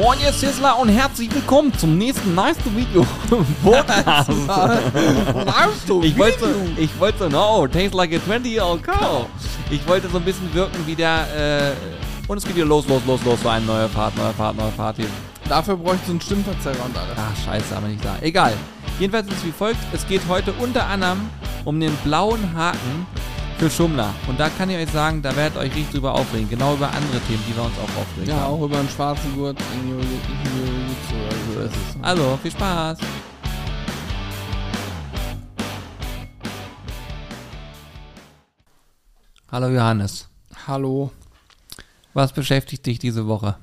Moin ihr Sizzler und herzlich willkommen zum nächsten Nice to Video Podcast. ich wollte, ich wollte, no, taste like a 20-year-old cow. Ich wollte so ein bisschen wirken wie der, äh, und es geht hier los, los, los, los, so ein neuer Part, neuer Part, neuer Part hier. Dafür bräuchte so einen Stimmverzerrer und alles. Ach, scheiße, aber nicht da. Egal. Jedenfalls ist es wie folgt. Es geht heute unter anderem um den blauen Haken für Schummler. Und da kann ich euch sagen, da werdet ihr euch richtig drüber aufregen. Genau über andere Themen, die wir uns auch aufregen. Ja, auch über einen schwarzen Gurt in Jiu-Jitsu. So ist es. Also, viel Spaß. Hallo Johannes. Hallo. Was beschäftigt dich diese Woche?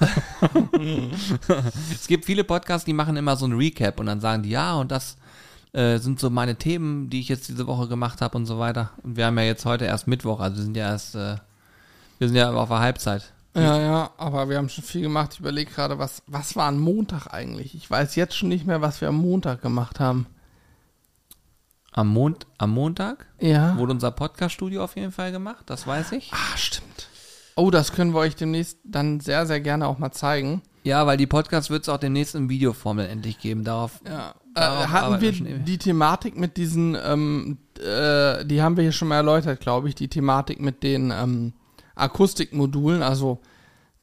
es gibt viele Podcasts, die machen immer so ein Recap und dann sagen die, ja, und das äh, sind so meine Themen, die ich jetzt diese Woche gemacht habe und so weiter. Und wir haben ja jetzt heute erst Mittwoch, also wir sind ja erst, äh, wir sind ja auf der Halbzeit. Ja, ja, aber wir haben schon viel gemacht. Ich überlege gerade, was, was war am Montag eigentlich? Ich weiß jetzt schon nicht mehr, was wir am Montag gemacht haben. Am, Mond, am Montag Ja. wurde unser Podcast-Studio auf jeden Fall gemacht, das weiß ich. Ah, stimmt. Oh, das können wir euch demnächst dann sehr, sehr gerne auch mal zeigen. Ja, weil die Podcasts wird es auch demnächst in Videoformel endlich geben. Darauf Ja. Darauf Äh, hatten arbeiten wir die Thematik mit diesen, ähm, äh, die haben wir hier schon mal erläutert, glaube ich, die Thematik mit den ähm, Akustikmodulen, also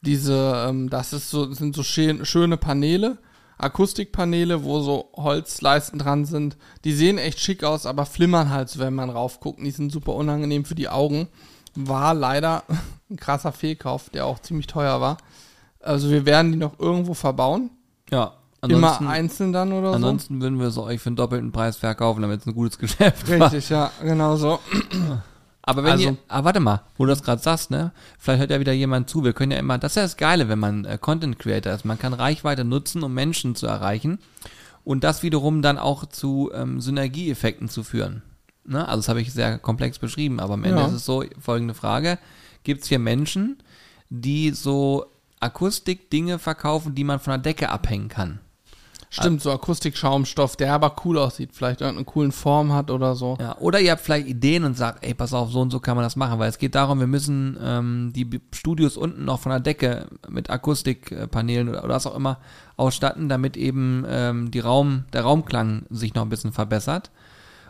diese, ähm, das ist so, sind so schön, schöne Paneele, Akustikpaneele, wo so Holzleisten dran sind. Die sehen echt schick aus, aber flimmern halt so, wenn man raufguckt. Die sind super unangenehm für die Augen. War leider ein krasser Fehlkauf, der auch ziemlich teuer war. Also wir werden die noch irgendwo verbauen. ja. Immer Ansonsten, einzeln dann oder so. ansonsten würden wir es euch für einen doppelten Preis verkaufen, damit es ein gutes Geschäft war. Richtig, ja, genau so. Aber wenn Also- ihr, ah, warte mal, wo du das gerade sagst, ne? Vielleicht hört ja wieder jemand zu. Wir können ja immer, das ist ja das Geile, wenn man äh, Content Creator ist. Man kann Reichweite nutzen, um Menschen zu erreichen und das wiederum dann auch zu ähm, Synergieeffekten zu führen. Ne? Also das habe ich sehr komplex beschrieben, aber am Ende Ja. ist es so, folgende Frage. Gibt es hier Menschen, die so Akustik-Dinge verkaufen, die man von der Decke abhängen kann? Stimmt, so Akustikschaumstoff, der aber cool aussieht, vielleicht irgendeine coolen Form hat oder so. Ja, oder ihr habt vielleicht Ideen und sagt, ey, pass auf, so und so kann man das machen, weil es geht darum, wir müssen ähm, die Studios unten noch von der Decke mit Akustikpanelen oder, oder was auch immer ausstatten, damit eben ähm, die Raum, der Raumklang sich noch ein bisschen verbessert.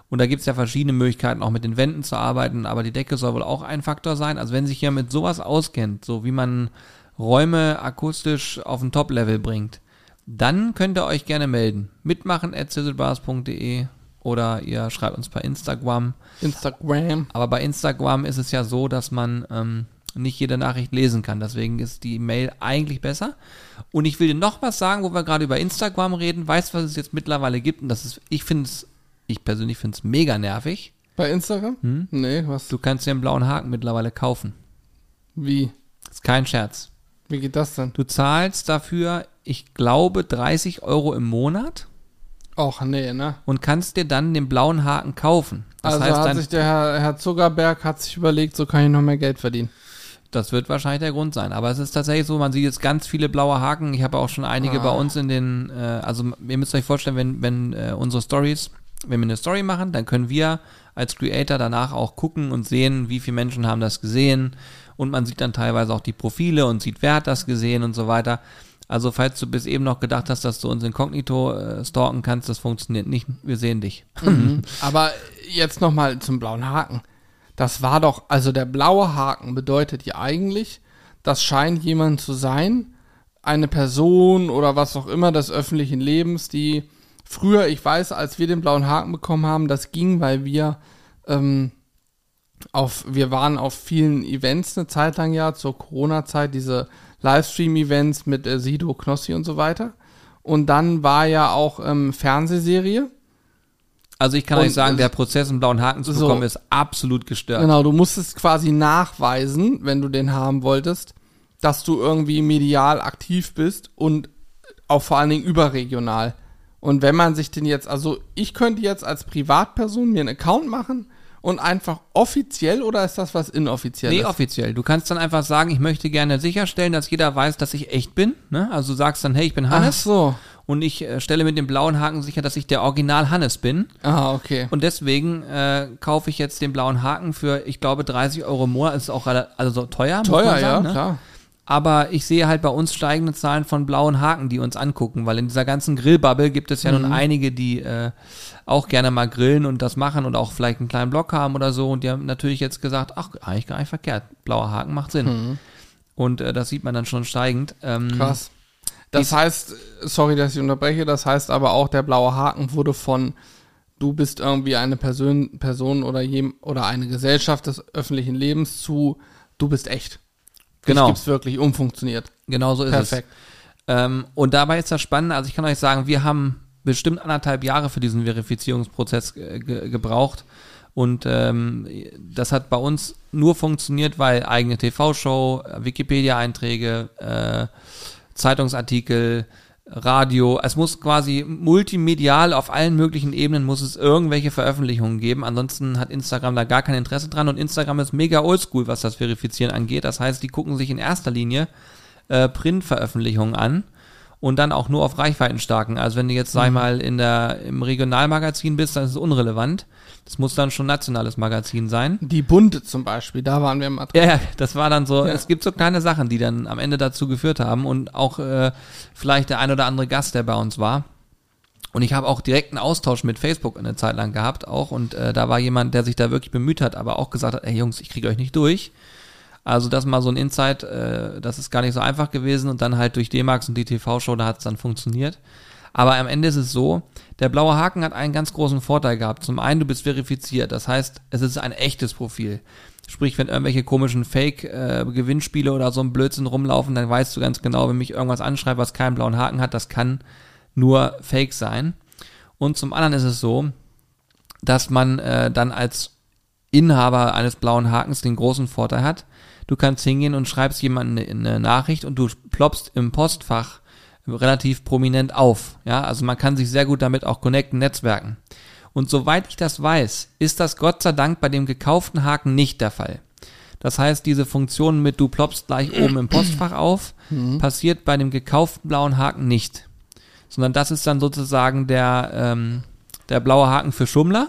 Und da gibt's ja verschiedene Möglichkeiten, auch mit den Wänden zu arbeiten, aber die Decke soll wohl auch ein Faktor sein. Also wenn sich jemand mit sowas auskennt, so wie man Räume akustisch auf ein Top-Level bringt, dann könnt ihr euch gerne melden. Mitmachen at sizzlebars.de oder ihr schreibt uns per Instagram. Instagram. Aber bei Instagram ist es ja so, dass man ähm, nicht jede Nachricht lesen kann. Deswegen ist die Mail eigentlich besser. Und ich will dir noch was sagen, wo wir gerade über Instagram reden. Weißt du, was es jetzt mittlerweile gibt? Und das ist, ich finde es, ich persönlich finde es mega nervig. Bei Instagram? Nee, was? Du kannst dir einen blauen Haken mittlerweile kaufen. Wie? ist kein Scherz. Wie geht das denn? Du zahlst dafür, ich glaube, 30 Euro im Monat Och, nee, ne? und kannst dir dann den blauen Haken kaufen. Das also heißt hat sich der Herr, Herr Zuckerberg hat sich überlegt, so kann ich noch mehr Geld verdienen. das wird wahrscheinlich der Grund sein. Aber es ist tatsächlich so, man sieht jetzt ganz viele blaue Haken. Ich habe auch schon einige Ah. bei uns in den, äh, also ihr müsst euch vorstellen, wenn, wenn äh, unsere Stories, wenn wir eine Story machen, dann können wir als Creator danach auch gucken und sehen, wie viele Menschen haben das gesehen. Und man sieht dann teilweise auch die Profile und sieht, wer hat das gesehen und so weiter. Also falls du bis eben noch gedacht hast, dass du uns inkognito äh, stalken kannst, das funktioniert nicht. Wir sehen dich. Aber jetzt nochmal zum blauen Haken. Das war doch, also der blaue Haken bedeutet ja eigentlich, das scheint jemand zu sein, eine Person oder was auch immer des öffentlichen Lebens, die früher, ich weiß, als wir den blauen Haken bekommen haben, das ging, weil wir ähm, auf, wir waren auf vielen Events eine Zeit lang ja, zur Corona-Zeit, diese Livestream-Events mit äh, Sido, Knossi und so weiter. Und dann war ja auch ähm, Fernsehserie. Also ich kann Und euch sagen, der Prozess, einen blauen Haken zu So. bekommen, ist absolut gestört. Genau, du musstest quasi nachweisen, wenn du den haben wolltest, dass du irgendwie medial aktiv bist und auch vor allen Dingen überregional. Und wenn man sich den jetzt, also ich könnte jetzt als Privatperson mir einen Account machen und einfach offiziell oder ist das was inoffizielles? Nee, offiziell. Du kannst dann einfach sagen, ich möchte gerne sicherstellen, dass jeder weiß, dass ich echt bin. Ne? Also du sagst dann, hey, ich bin Ach Hannes so. und ich äh, stelle mit dem blauen Haken sicher, dass ich der Original Hannes bin. Ah, okay. Und deswegen äh, kaufe ich jetzt den blauen Haken für, ich glaube, 30 Euro im Monat. Ist auch also so teuer. Teuer, sagen, ja, ne? klar. Aber ich sehe halt bei uns steigende Zahlen von blauen Haken, die uns angucken, weil in dieser ganzen Grillbubble gibt es ja Mhm. nun einige, die äh, auch gerne mal grillen und das machen und auch vielleicht einen kleinen Blog haben oder so. Und die haben natürlich jetzt gesagt, ach, eigentlich gar nicht verkehrt. Blauer Haken macht Sinn. Und äh, das sieht man dann schon steigend. Ähm, Mhm. Krass. Das heißt, sorry, dass ich unterbreche, das heißt aber auch, der blaue Haken wurde von du bist irgendwie eine Person, Person oder jem, oder eine Gesellschaft des öffentlichen Lebens zu du bist echt. Genau. Gibt es wirklich umfunktioniert. Genau so ist Perfekt. es. Ähm, und dabei ist das Spannende, also ich kann euch sagen, wir haben bestimmt anderthalb Jahre für diesen Verifizierungsprozess ge ge gebraucht. Und ähm, das hat bei uns nur funktioniert, weil eigene TV-Show, Wikipedia-Einträge, äh, Zeitungsartikel, Radio, es muss quasi multimedial auf allen möglichen Ebenen muss es irgendwelche Veröffentlichungen geben. Ansonsten hat Instagram da gar kein Interesse dran und Instagram ist mega oldschool, was das Verifizieren angeht. Das heißt, die gucken sich in erster Linie äh, Printveröffentlichungen an und dann auch nur auf Reichweitenstarken. Also wenn du jetzt, sag ich mal, in der, im Regionalmagazin bist, dann ist es unrelevant. Das muss dann schon nationales Magazin sein. Die Bunte zum Beispiel, da waren wir drin. Ja, ja, das war dann so, Ja. es gibt so kleine Sachen, die dann am Ende dazu geführt haben und auch äh, vielleicht der ein oder andere Gast, der bei uns war. Und ich habe auch direkten Austausch mit Facebook eine Zeit lang gehabt auch und äh, da war jemand, der sich da wirklich bemüht hat, aber auch gesagt hat, ey Jungs, ich kriege euch nicht durch. Also das mal so ein Insight, äh, das ist gar nicht so einfach gewesen und dann halt durch D-Max und die TV-Show, da hat es dann funktioniert. Aber am Ende ist es so, der blaue Haken hat einen ganz großen Vorteil gehabt. Zum einen, du bist verifiziert, das heißt, es ist ein echtes Profil. Sprich, wenn irgendwelche komischen Fake-Gewinnspiele oder so ein Blödsinn rumlaufen, dann weißt du ganz genau, wenn mich irgendwas anschreibt, was keinen blauen Haken hat, das kann nur Fake sein. Und zum anderen ist es so, dass man äh, dann als Inhaber eines blauen Hakens den großen Vorteil hat. Du kannst hingehen und schreibst jemandem eine, eine Nachricht und du ploppst im Postfach relativ prominent auf. Ja, also man kann sich sehr gut damit auch connecten, netzwerken. Und soweit ich das weiß, ist das Gott sei Dank bei dem gekauften Haken nicht der Fall. Das heißt, diese Funktion mit du ploppst gleich oben im Postfach auf, passiert bei dem gekauften blauen Haken nicht. Sondern das ist dann sozusagen der, ähm, der blaue Haken für Schummler.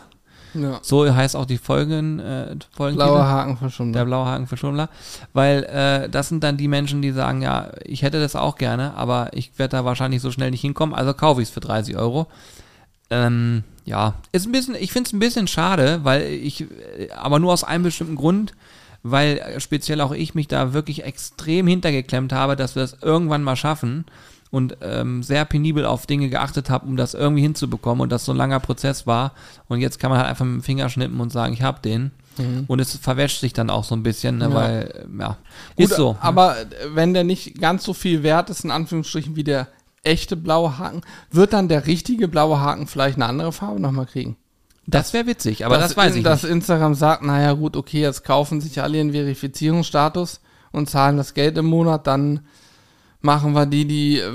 Ja. So heißt auch die Folgen, äh, Folgen Blauer Haken verschwunden. der blaue Haken für Schummler, weil äh, das sind dann die Menschen, die sagen, ja, ich hätte das auch gerne, aber ich werde da wahrscheinlich so schnell nicht hinkommen, also kaufe ich es für 30 Euro. Ähm, ja, ist ein bisschen, ich finde es ein bisschen schade, weil ich, äh, aber nur aus einem bestimmten Grund, weil speziell auch ich mich da wirklich extrem hintergeklemmt habe, dass wir das irgendwann mal schaffen und ähm, sehr penibel auf Dinge geachtet habe, um das irgendwie hinzubekommen und das so ein langer Prozess war und jetzt kann man halt einfach mit dem Finger schnippen und sagen, ich habe den und es verwäscht sich dann auch so ein bisschen, ne, Ja. weil, äh, ja, Gut, ist so. ne? Aber äh, wenn der nicht ganz so viel wert ist, in Anführungsstrichen, wie der echte blaue Haken, wird dann der richtige blaue Haken vielleicht eine andere Farbe nochmal kriegen? das wäre witzig, aber das, Dass weiß ich Dass nicht. Instagram sagt, naja gut, okay, jetzt kaufen sich alle ihren Verifizierungsstatus und zahlen das Geld im Monat, dann machen wir die, die äh,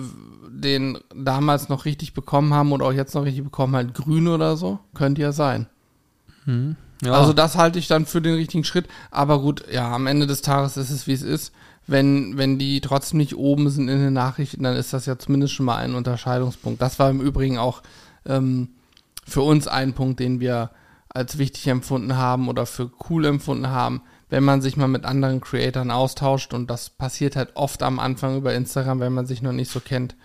den damals noch richtig bekommen haben oder auch jetzt noch richtig bekommen, halt grün oder so. Könnte ja sein. Ja. Also das halte ich dann für den richtigen Schritt. Aber gut, ja, am Ende des Tages ist es, wie es ist. Wenn, wenn die trotzdem nicht oben sind in den Nachrichten, dann ist das ja zumindest schon mal ein Unterscheidungspunkt. Das war im Übrigen auch ähm, für uns ein Punkt, den wir als wichtig empfunden haben oder für cool empfunden haben, wenn man sich mal mit anderen Creatoren austauscht und das passiert halt oft am Anfang über Instagram, wenn man sich noch nicht so kennt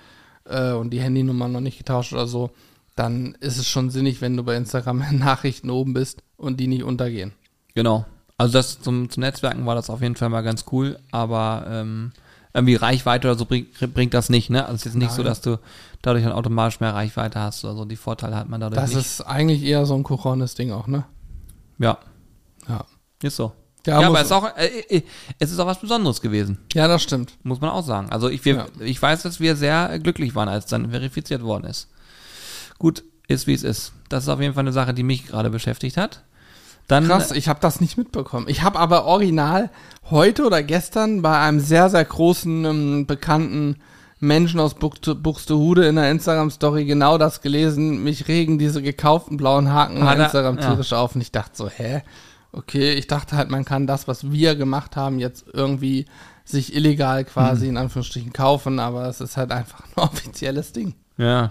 äh, und die Handynummer noch nicht getauscht oder so, dann ist es schon sinnig, wenn du bei Instagram in Nachrichten oben bist und die nicht untergehen. Genau. Also das zum, zum Netzwerken war das auf jeden Fall mal ganz cool, aber ähm, irgendwie Reichweite oder so bringt, bringt das nicht, ne? Also es ist jetzt nicht so, Nein. dass du dadurch dann automatisch mehr Reichweite hast oder so. Die Vorteile hat man dadurch Das nicht. ist eigentlich eher so ein Coronis Ding auch, ne? ja, Ja. ist so. Ja, Ja, aber es ist, auch, äh, äh, es ist auch was Besonderes gewesen, Ja, das stimmt. muss man auch sagen. Also ich, wir, Ja. ich weiß, dass wir sehr glücklich waren, als dann verifiziert worden ist. Gut, ist wie es ist. Das ist auf jeden Fall eine Sache, die mich gerade beschäftigt hat. Dann, Krass, ich habe das nicht mitbekommen. Ich habe aber original heute oder gestern bei einem sehr, sehr großen, ähm, bekannten Menschen aus Buxte- Buxtehude in der Instagram-Story genau das gelesen. Mich regen diese gekauften blauen Haken er- Instagram ja. tierisch auf. Und ich dachte so, hä? Okay, ich dachte halt, man kann das, was wir gemacht haben, jetzt irgendwie sich illegal quasi Hm. in Anführungsstrichen kaufen, aber es ist halt einfach ein offizielles Ding. Ja.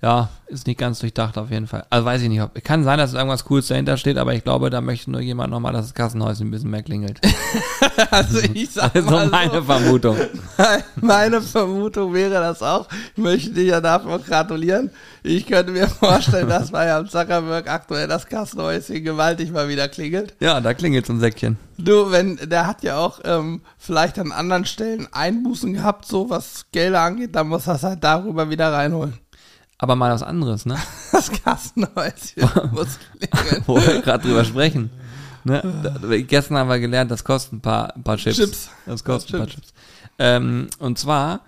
Ja, ist nicht ganz durchdacht auf jeden Fall. Also weiß ich nicht, ob, kann sein, dass irgendwas Cooles dahinter steht, aber ich glaube, da möchte nur jemand nochmal, dass das Kassenhäuschen ein bisschen mehr klingelt. Also ich sag Also mal meine so, Vermutung. meine Vermutung wäre das auch. Ich möchte dir ja dafür gratulieren. Ich könnte mir vorstellen, dass bei Herrn Zuckerberg aktuell das Kassenhäuschen gewaltig mal wieder klingelt. Ja, da klingelt so ein Säckchen. Du, wenn, der hat ja auch ähm, vielleicht an anderen Stellen Einbußen gehabt, so was Gelder angeht, dann muss das halt darüber wieder reinholen. Aber mal was anderes, ne? Das Kassenhäuschen muss klingeln. Wo wir gerade drüber sprechen. Ne? Da, gestern haben wir gelernt, das kostet ein paar, ein paar Chips. Chips. Das kostet ein paar Chips. Chips. Ähm, und zwar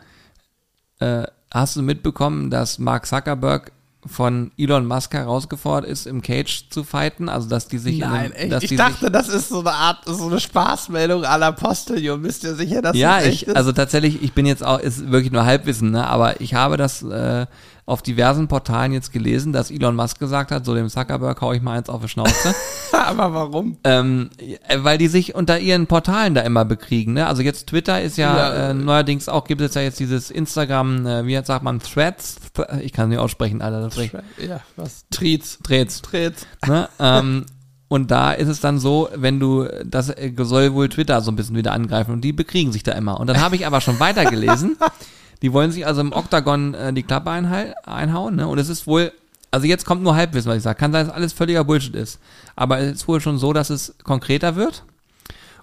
äh, hast du mitbekommen, dass Mark Zuckerberg von Elon Musk herausgefordert ist, im Cage zu fighten, also dass die sich in Nein, einem, echt? dass Ich dachte, das ist so eine Art, so eine Spaßmeldung à la Postillon. Bist du sicher, dass Ja, das echt ich, ist? also tatsächlich, ich bin jetzt auch, ist wirklich nur Halbwissen, ne? aber ich habe das äh, auf diversen Portalen jetzt gelesen, dass Elon Musk gesagt hat, so dem Zuckerberg hau ich mal eins auf die Schnauze. Aber warum? ähm, äh, weil die sich unter ihren Portalen da immer bekriegen, ne? Also jetzt Twitter ist ja, Ja, äh, neuerdings auch, gibt es ja jetzt dieses Instagram, äh, wie sagt man, Threads, Th- ich kann es nicht aussprechen, Alter, das ist Ja, was? Treats. Threads, Treats. ne? ähm, und da ist es dann so, wenn du, das äh, soll wohl Twitter so ein bisschen wieder angreifen und die bekriegen sich da immer. Und dann habe ich aber schon weitergelesen, die wollen sich also im Oktagon äh, die Klappe einhauen, ne? Und es ist wohl, also jetzt kommt nur Halbwissen, was ich sage. Kann sein, dass alles völliger Bullshit ist. Aber es ist wohl schon so, dass es konkreter wird.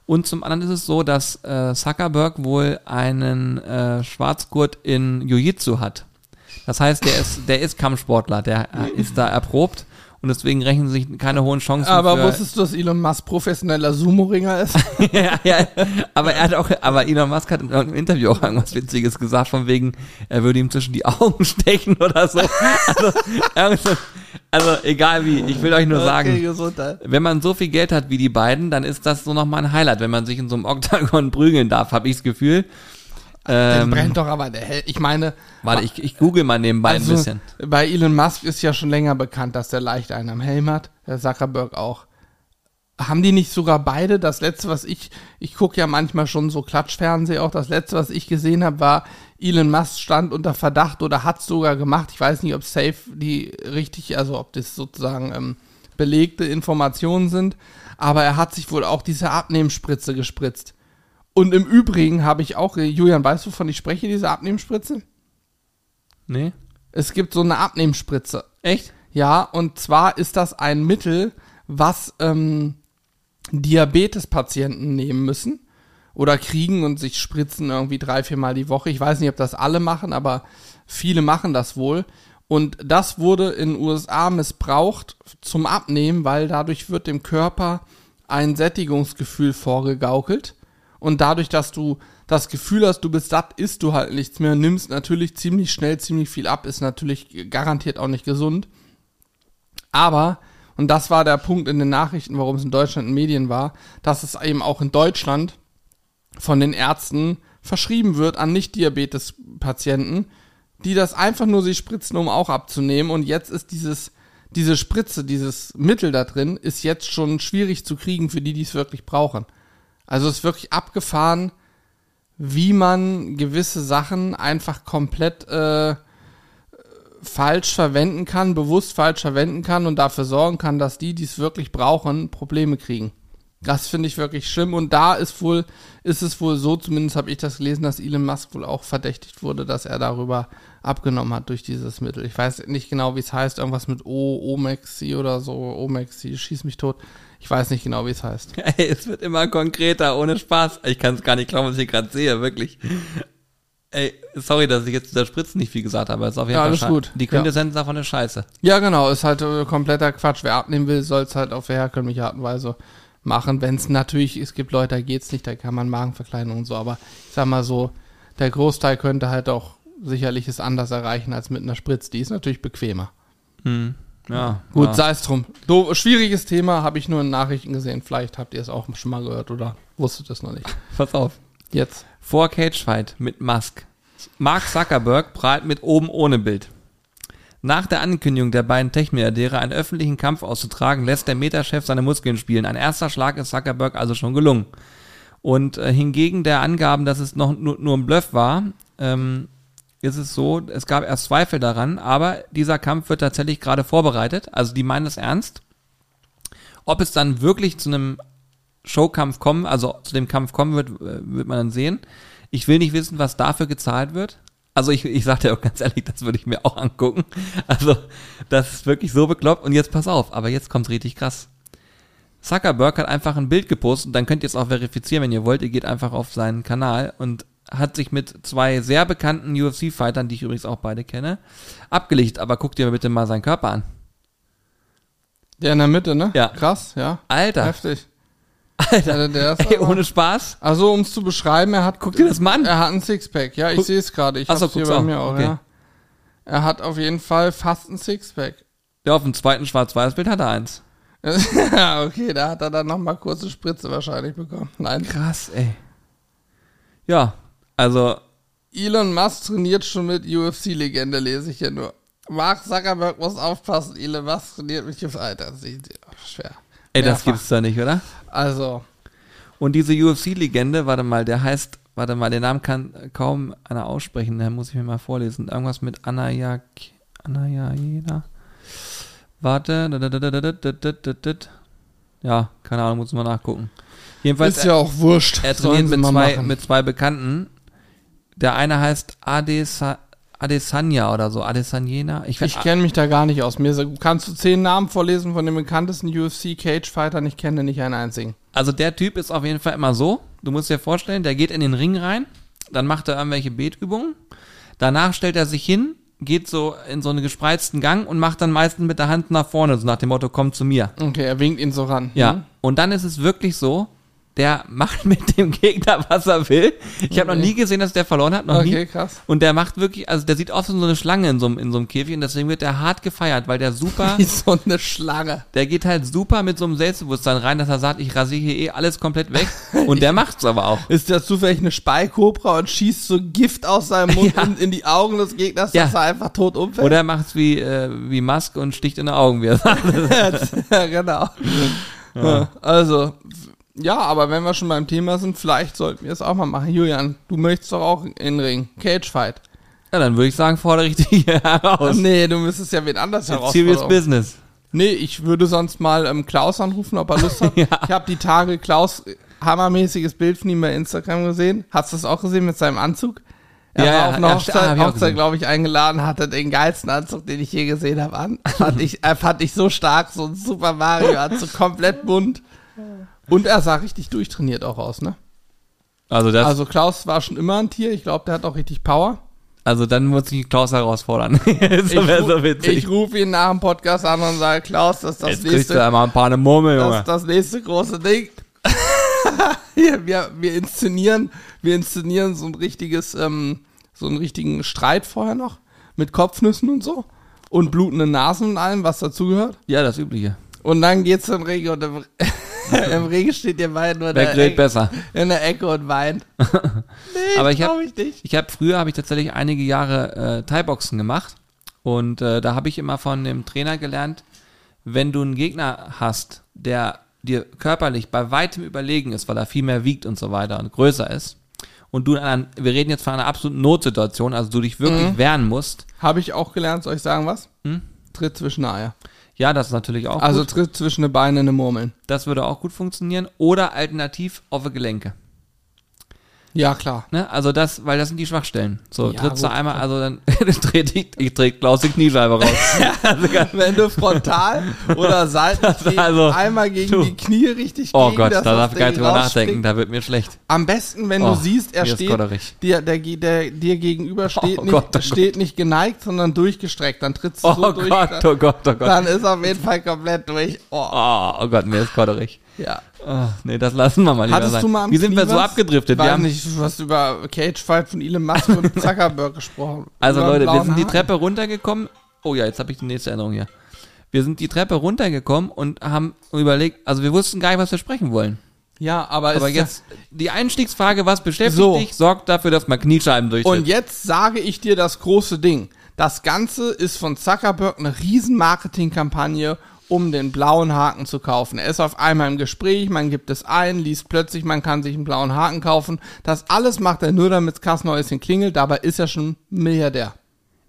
Und zum anderen ist es so, dass äh, Zuckerberg wohl einen äh, Schwarzgurt in Jiu-Jitsu hat. Das heißt, der ist, der ist Kampfsportler, der äh, ist da erprobt und deswegen rechnen sich keine hohen Chancen. Aber wusstest du, dass Elon Musk professioneller Sumo-Ringer ist? ja, ja, aber er hat auch, aber Elon Musk hat in einem Interview auch irgendwas Witziges gesagt, von wegen, er würde ihm zwischen die Augen stechen oder so. Also, also egal wie, ich will euch nur Okay, sagen, Gesundheit. wenn man so viel Geld hat wie die beiden, dann ist das so nochmal ein Highlight, wenn man sich in so einem Oktagon prügeln darf, habe ich das Gefühl. Dann Ähm, brennt doch aber der Hell. Ich meine, warte, ich, ich google mal nebenbei also, ein bisschen. bei Elon Musk ist ja schon länger bekannt, dass der leicht einen am Helm hat. Der Zuckerberg auch. Haben die nicht sogar beide? Das letzte, was ich, ich gucke ja manchmal schon so Klatschfernseh auch. Das letzte, was ich gesehen habe, war, Elon Musk stand unter Verdacht oder hat sogar gemacht. Ich weiß nicht, ob safe die richtig, also ob das sozusagen ähm, belegte Informationen sind. Aber er hat sich wohl auch diese Abnehmspritze gespritzt. Und im Übrigen habe ich auch, Julian, weißt du, wovon ich spreche, diese Abnehmspritze? Nee? Es gibt so eine Abnehmspritze. Echt? Ja, und zwar ist das ein Mittel, was ähm, Diabetespatienten nehmen müssen oder kriegen und sich spritzen irgendwie drei, viermal die Woche. Ich weiß nicht, ob das alle machen, aber viele machen das wohl. Und das wurde in den USA missbraucht zum Abnehmen, weil dadurch wird dem Körper ein Sättigungsgefühl vorgegaukelt. Und dadurch, dass du das Gefühl hast, du bist satt, isst du halt nichts mehr, nimmst natürlich ziemlich schnell ziemlich viel ab, ist natürlich garantiert auch nicht gesund. Aber, und das war der Punkt in den Nachrichten, warum es in Deutschland in Medien war, dass es eben auch in Deutschland von den Ärzten verschrieben wird an Nicht-Diabetes-Patienten, die das einfach nur sich spritzen, um auch abzunehmen. Und jetzt ist dieses, diese Spritze, dieses Mittel da drin, ist jetzt schon schwierig zu kriegen für die, die es wirklich brauchen. Also es ist wirklich abgefahren, wie man gewisse Sachen einfach komplett äh, falsch verwenden kann, bewusst falsch verwenden kann und dafür sorgen kann, dass die, die es wirklich brauchen, Probleme kriegen. Das finde ich wirklich schlimm. Und da ist wohl, ist es wohl so, zumindest habe ich das gelesen, dass Elon Musk wohl auch verdächtigt wurde, dass er darüber abgenommen hat durch dieses Mittel. Ich weiß nicht genau, wie es heißt, irgendwas mit O, Omexi oder so, Omexi, schieß mich tot. Ich weiß nicht genau, wie es heißt. Ey, es wird immer konkreter, ohne Spaß. Ich kann es gar nicht glauben, was ich gerade sehe, wirklich. Ey, sorry, dass ich jetzt zu der Spritze nicht viel gesagt habe. aber es ist auf jeden Ja, Fall alles gut. Die Quintessenz davon ist scheiße. Ja, genau, ist halt äh, kompletter Quatsch. Wer abnehmen will, soll es halt auf herkömmliche Art und Weise machen. Wenn es natürlich, es gibt Leute, da geht's nicht, da kann man Magenverkleinerung und so, aber ich sag mal so, der Großteil könnte halt auch sicherlich es anders erreichen als mit einer Spritze. Die ist natürlich bequemer. Hm. Ja. Gut, ja. sei es drum. Do, schwieriges Thema, habe ich nur in Nachrichten gesehen. Vielleicht habt ihr es auch schon mal gehört oder wusstet es noch nicht. Pass auf. Jetzt. Vor Cagefight mit Musk. Mark Zuckerberg prahlt mit oben ohne Bild. Nach der Ankündigung der beiden Tech-Milliardäre einen öffentlichen Kampf auszutragen, lässt der Meta-Chef seine Muskeln spielen. Ein erster Schlag ist Zuckerberg also schon gelungen. Und äh, hingegen der Angaben, dass es noch nur, nur ein Bluff war, ähm, ist es so, es gab erst Zweifel daran, aber dieser Kampf wird tatsächlich gerade vorbereitet. Also die meinen es ernst. Ob es dann wirklich zu einem Showkampf kommen, also zu dem Kampf kommen wird, äh, wird man dann sehen. Ich will nicht wissen, was dafür gezahlt wird. Also ich, ich sag dir auch ganz ehrlich, das würde ich mir auch angucken. Also das ist wirklich so bekloppt. Und jetzt pass auf, aber jetzt kommt's richtig krass. Zuckerberg hat einfach ein Bild gepostet, dann könnt ihr es auch verifizieren, wenn ihr wollt. Ihr geht einfach auf seinen Kanal und hat sich mit zwei sehr bekannten UFC-Fightern, die ich übrigens auch beide kenne, abgelichtet. Aber guckt dir bitte mal seinen Körper an. Der in der Mitte, ne? Ja. Krass, ja. Alter, Heftig. Alter, Also der ist ey, aber- ohne Spaß. Also, um es zu beschreiben, er hat. Guck dir das mal an. Er hat ein Sixpack. Ja, ich Guck- sehe es gerade. Ich hab's hier bei auch. mir auch, Okay. ja. Er hat auf jeden Fall fast ein Sixpack. Ja, auf dem zweiten Schwarz-Weiß-Bild hat er eins. ja, okay, da hat er dann nochmal kurze Spritze wahrscheinlich bekommen. Nein. Krass, ey. Ja, also, Elon Musk trainiert schon mit UFC-Legende, lese ich ja nur. Mark Zuckerberg muss aufpassen, Elon Musk trainiert mich UFC. Alter, das schwer. Ey, Mehrfach. das gibt's doch nicht, oder? Also. Und diese UFC-Legende, warte mal, der heißt, warte mal, den Namen kann kaum einer aussprechen, da muss ich mir mal vorlesen. Irgendwas mit Anaya, Anaya. Warte, ja, keine Ahnung, muss man nachgucken. Jedenfalls, ist ja auch wurscht. Er trainiert mit zwei, mit zwei Bekannten der eine heißt Adesa, Adesanya oder so, Adesanyena. Ich, Ich kenne mich da gar nicht aus. Mir kannst du zehn Namen vorlesen von den bekanntesten UFC-Cage-Fightern? Ich kenne nicht einen einzigen. Also der Typ ist auf jeden Fall immer so. Du musst dir vorstellen, der geht in den Ring rein, dann macht er irgendwelche Betübungen. Danach stellt er sich hin, geht so in so einen gespreizten Gang und macht dann meistens mit der Hand nach vorne, so nach dem Motto, komm zu mir. Okay, er winkt ihn so ran. Ja. Hm? Und dann ist es wirklich so, der macht mit dem Gegner, was er will. Ich habe noch nie gesehen, dass der verloren hat, noch Okay, nie. krass. Und der macht wirklich, also der sieht aus wie so eine Schlange in so, einem- in so einem Käfig und deswegen wird der hart gefeiert, weil der super, Wie so eine Schlange. der geht halt super mit so einem Selbstbewusstsein rein, dass er sagt, ich rasiere hier eh alles komplett weg. Und der macht's aber auch. Ist der zufällig eine Speikobra und schießt so Gift aus seinem Mund Ja. in, in die Augen des Gegners, Ja. dass er einfach tot umfällt? Oder er macht's wie, äh, wie Musk und sticht in die Augen, wie er sagt. ja, genau. Ja. Also, ja, aber wenn wir schon beim Thema sind, vielleicht sollten wir es auch mal machen. Julian, du möchtest doch auch in Ring. Cagefight. Ja, dann würde ich sagen, fordere ich dich hier heraus. Nee, du müsstest ja wen anders It's serious business. Nee, ich würde sonst mal ähm, Klaus anrufen, ob er Lust hat. Ja. Ich habe die Tage Klaus äh, hammermäßiges Bild von ihm bei Instagram gesehen. Hast du das auch gesehen mit seinem Anzug? Er Ja, war ja, auf eine ja, Hochzeit, ah, Hochzeit glaube ich, eingeladen, hatte den geilsten Anzug, den ich je gesehen habe, an. Fand ich, äh, fand ich so stark, so ein Super Mario-Anzug, komplett bunt. Und er sah richtig durchtrainiert auch aus, ne? Also das, also, Also Klaus war schon immer ein Tier, ich glaube, der hat auch richtig Power. dann muss ich Klaus herausfordern. so wäre so witzig. ich rufe ihn nach dem Podcast an und sage, Klaus, das ist das Jetzt kriegst nächste du einmal ein paar eine Murmel, Das Junge. ist das nächste große Ding. Hier, wir, wir inszenieren, wir inszenieren so ein richtiges, ähm, so einen richtigen Streit vorher noch. Mit Kopfnüssen und so. Und blutenden Nasen und allem, was dazugehört. Ja, das Übliche. Und dann geht's im Regen und im, Regen steht ihr beiden nur in Wer der, grillt Ecke, besser? in der Ecke und weint. Nee, Aber ich hab- glaub ich nicht. Ich habe früher habe ich tatsächlich einige Jahre äh, Thai-Boxen gemacht und äh, da habe ich immer von dem Trainer gelernt, wenn du einen Gegner hast, der dir körperlich bei weitem überlegen ist, weil er viel mehr wiegt und so weiter und größer ist und du in einer, wir reden jetzt von einer absoluten Notsituation, also du dich wirklich Mhm. wehren musst, Habe ich auch gelernt, soll ich sagen was? Hm? Tritt zwischen die Eier. Ja, das ist natürlich auch Also gut. tritt zwischen die Beine eine Murmeln. Das würde auch gut funktionieren oder alternativ auf die Gelenke. Ja, klar. Ne? Also das, weil das sind die Schwachstellen. So, Ja, trittst du einmal, also dann trete ich, trete Klaus die Kniescheibe raus. also Wenn du frontal oder seitlich gegen, also, einmal gegen du. die Knie richtig oh gegen Gott, da darf ich gar nicht drüber nachdenken, da wird mir schlecht. Am besten, wenn Oh, du siehst, er steht, dir, der, der, dir gegenüber steht, Oh nicht, Gott, oh steht nicht geneigt, sondern durchgestreckt. Dann trittst du Oh so durch, Gott, oh Gott, oh Gott. dann ist auf jeden Fall komplett durch. Oh, Oh, oh Gott, mir ist kodderig. ja. Oh, nee, das lassen wir mal Hattest du mal am Wie sind Knie wir so abgedriftet? Wir Weiß haben, nicht, du hast über Cagefight von Elon Musk und Zuckerberg gesprochen. also Über Leute, wir sind die. Treppe runtergekommen. Oh ja, jetzt habe ich die nächste Erinnerung hier. Wir sind die Treppe runtergekommen und haben überlegt, also wir wussten gar nicht, was wir sprechen wollen. Ja, aber, Aber jetzt die Einstiegsfrage, was beschäftigt So. dich, sorgt dafür, dass man Kniescheiben durchtritt. Und jetzt sage ich dir das große Ding. Das Ganze ist von Zuckerberg eine riesen Marketingkampagne, um den blauen Haken zu kaufen. Er ist auf einmal im Gespräch, man gibt es ein, liest plötzlich, man kann sich einen blauen Haken kaufen. Das alles macht er nur, damit das Kassenhäuschen klingelt, dabei ist er schon Milliardär.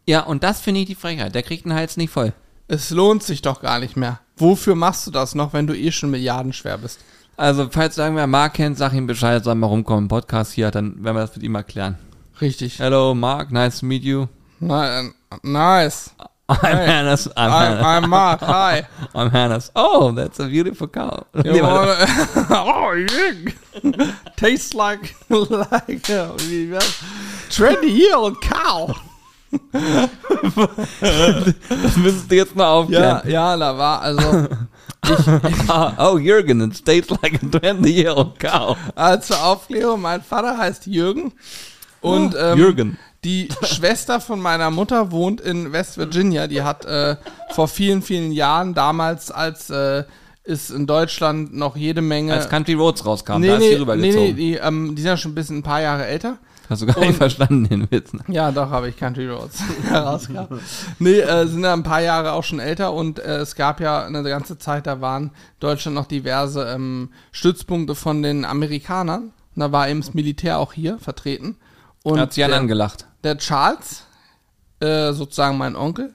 Ja, und das finde ich die Frechheit. Der kriegt den Hals nicht voll. Es lohnt sich doch gar nicht mehr. Wofür machst du das noch, wenn du eh schon milliardenschwer bist? Also, falls du irgendwer Mark kennt, sag ihm Bescheid, sag mal rumkommen, Podcast hier, dann werden wir das mit ihm erklären. Richtig. Hello, Mark, nice to meet you. Ni- Nice. I'm Hey. Hannes. I'm, I'm, Hannes. I'm Mark. Hi. I'm Hannes. Oh, that's a beautiful cow. Oh, yeah. Tastes like, like, war's? 20 year old cow. Das müsstest du jetzt mal Ja, aufklären. ja, da war, also, oh, Jürgen, it stays like a 20-year-old cow. äh, zur Aufklärung, mein Vater heißt Jürgen. Und, Oh, ähm, Jürgen. Die Schwester von meiner Mutter wohnt in West Virginia. Die hat äh, vor vielen, vielen Jahren, damals, als äh, es in Deutschland noch jede Menge. Als Country Roads rauskam, nee, da ist nee, sie nee, rübergezogen. nee, die, ähm, die sind ja schon ein bisschen ein paar Jahre älter. Hast du gar nicht Und- verstanden, den Witz. ne? Ja, doch, habe ich Country Roads herauskam. Nee, äh, sind ja ein paar Jahre auch schon älter und äh, es gab ja eine ganze Zeit, da waren Deutschland noch diverse ähm, Stützpunkte von den Amerikanern. Und da war eben das Militär auch hier vertreten. Und Hat sie der- angelacht. der Charles, äh, sozusagen mein Onkel,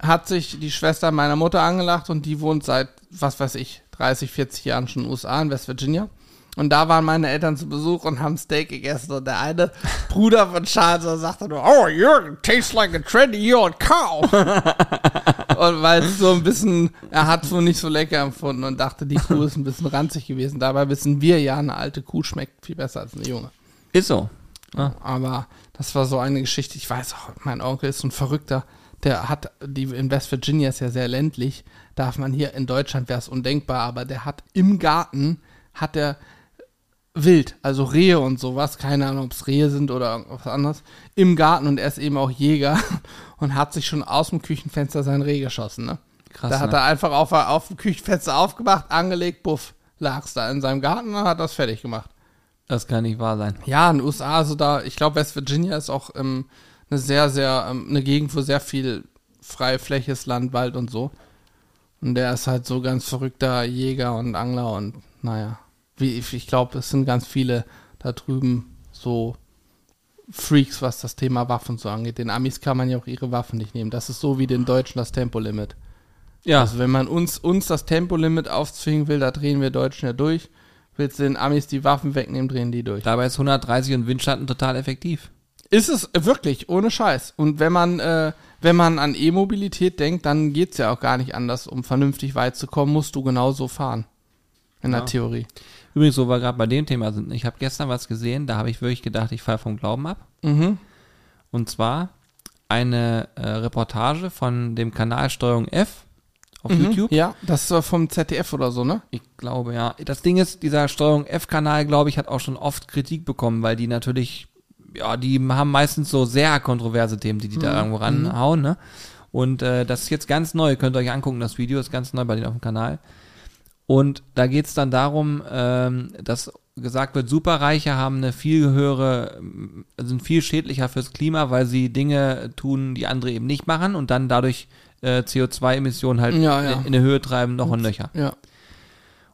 hat sich die Schwester meiner Mutter angelacht und die wohnt seit, was weiß ich, 30, 40 Jahren schon in den USA, in West Virginia. Und da waren meine Eltern zu Besuch und haben Steak gegessen und der eine Bruder von Charles sagte nur, oh, Jürgen, tastes like a 20-year-old cow. und weil es so ein bisschen, er hat es wohl nicht so lecker empfunden und dachte, die Kuh ist ein bisschen ranzig gewesen. Dabei wissen wir ja, eine alte Kuh schmeckt viel besser als eine junge. Ist so. Ah. Aber das war so eine Geschichte. Ich weiß auch, mein Onkel ist so ein Verrückter. Der hat, die in West Virginia ist ja sehr ländlich. Darf man hier in Deutschland wäre es undenkbar, aber der hat im Garten, hat er wild, also Rehe und sowas, keine Ahnung, ob es Rehe sind oder irgendwas anderes, im Garten und er ist eben auch Jäger und hat sich schon aus dem Küchenfenster sein Reh geschossen, ne? Krass, da hat ne? er einfach auf, auf dem Küchenfenster aufgemacht, angelegt, buff, lag's da in seinem Garten und hat das fertig gemacht. Das kann nicht wahr sein. Ja, in den USA, also da, ich glaube, West Virginia ist auch ähm, eine sehr, sehr, ähm, eine Gegend, wo sehr viel freie Fläche ist, Land, Wald und so. Und der ist halt so ganz verrückter Jäger und Angler und naja, wie ich, ich glaube, es sind ganz viele da drüben so Freaks, was das Thema Waffen so angeht. Den Amis kann man ja auch ihre Waffen nicht nehmen. Das ist so wie den Deutschen das Tempolimit. Ja, Also wenn man uns, uns das Tempolimit aufzwingen will, da drehen wir Deutschen ja durch. Willst du den Amis die Waffen wegnehmen, drehen die durch. dabei ist 130 und Windschatten total effektiv. Ist es wirklich, ohne Scheiß. Und wenn man, äh, wenn man an E-Mobilität denkt, dann geht's ja auch gar nicht anders. Um vernünftig weit zu kommen, musst du genauso fahren. In Ja. der Theorie. Übrigens, wo wir gerade bei dem Thema sind, ich habe gestern was gesehen, da habe ich wirklich gedacht, ich falle vom Glauben ab. Mhm. Und zwar eine äh, Reportage von dem Kanal Steuerung F auf Mhm. YouTube. Ja, das war vom ZDF oder so, ne? Ich glaube, ja. Das Ding ist, dieser Steuerung F-Kanal, glaube ich, hat auch schon oft Kritik bekommen, weil die natürlich, ja, die haben meistens so sehr kontroverse Themen, die die da irgendwo ranhauen, ne? Und äh, das ist jetzt ganz neu, könnt ihr euch angucken, das Video ist ganz neu bei denen auf dem Kanal. Und da geht's dann darum, ähm, dass gesagt wird, Superreiche haben eine viel höhere, sind viel schädlicher fürs Klima, weil sie Dinge tun, die andere eben nicht machen und dann dadurch äh, CO2-Emissionen halt Ja, ja. in eine Höhe treiben, noch und nöcher. Ja.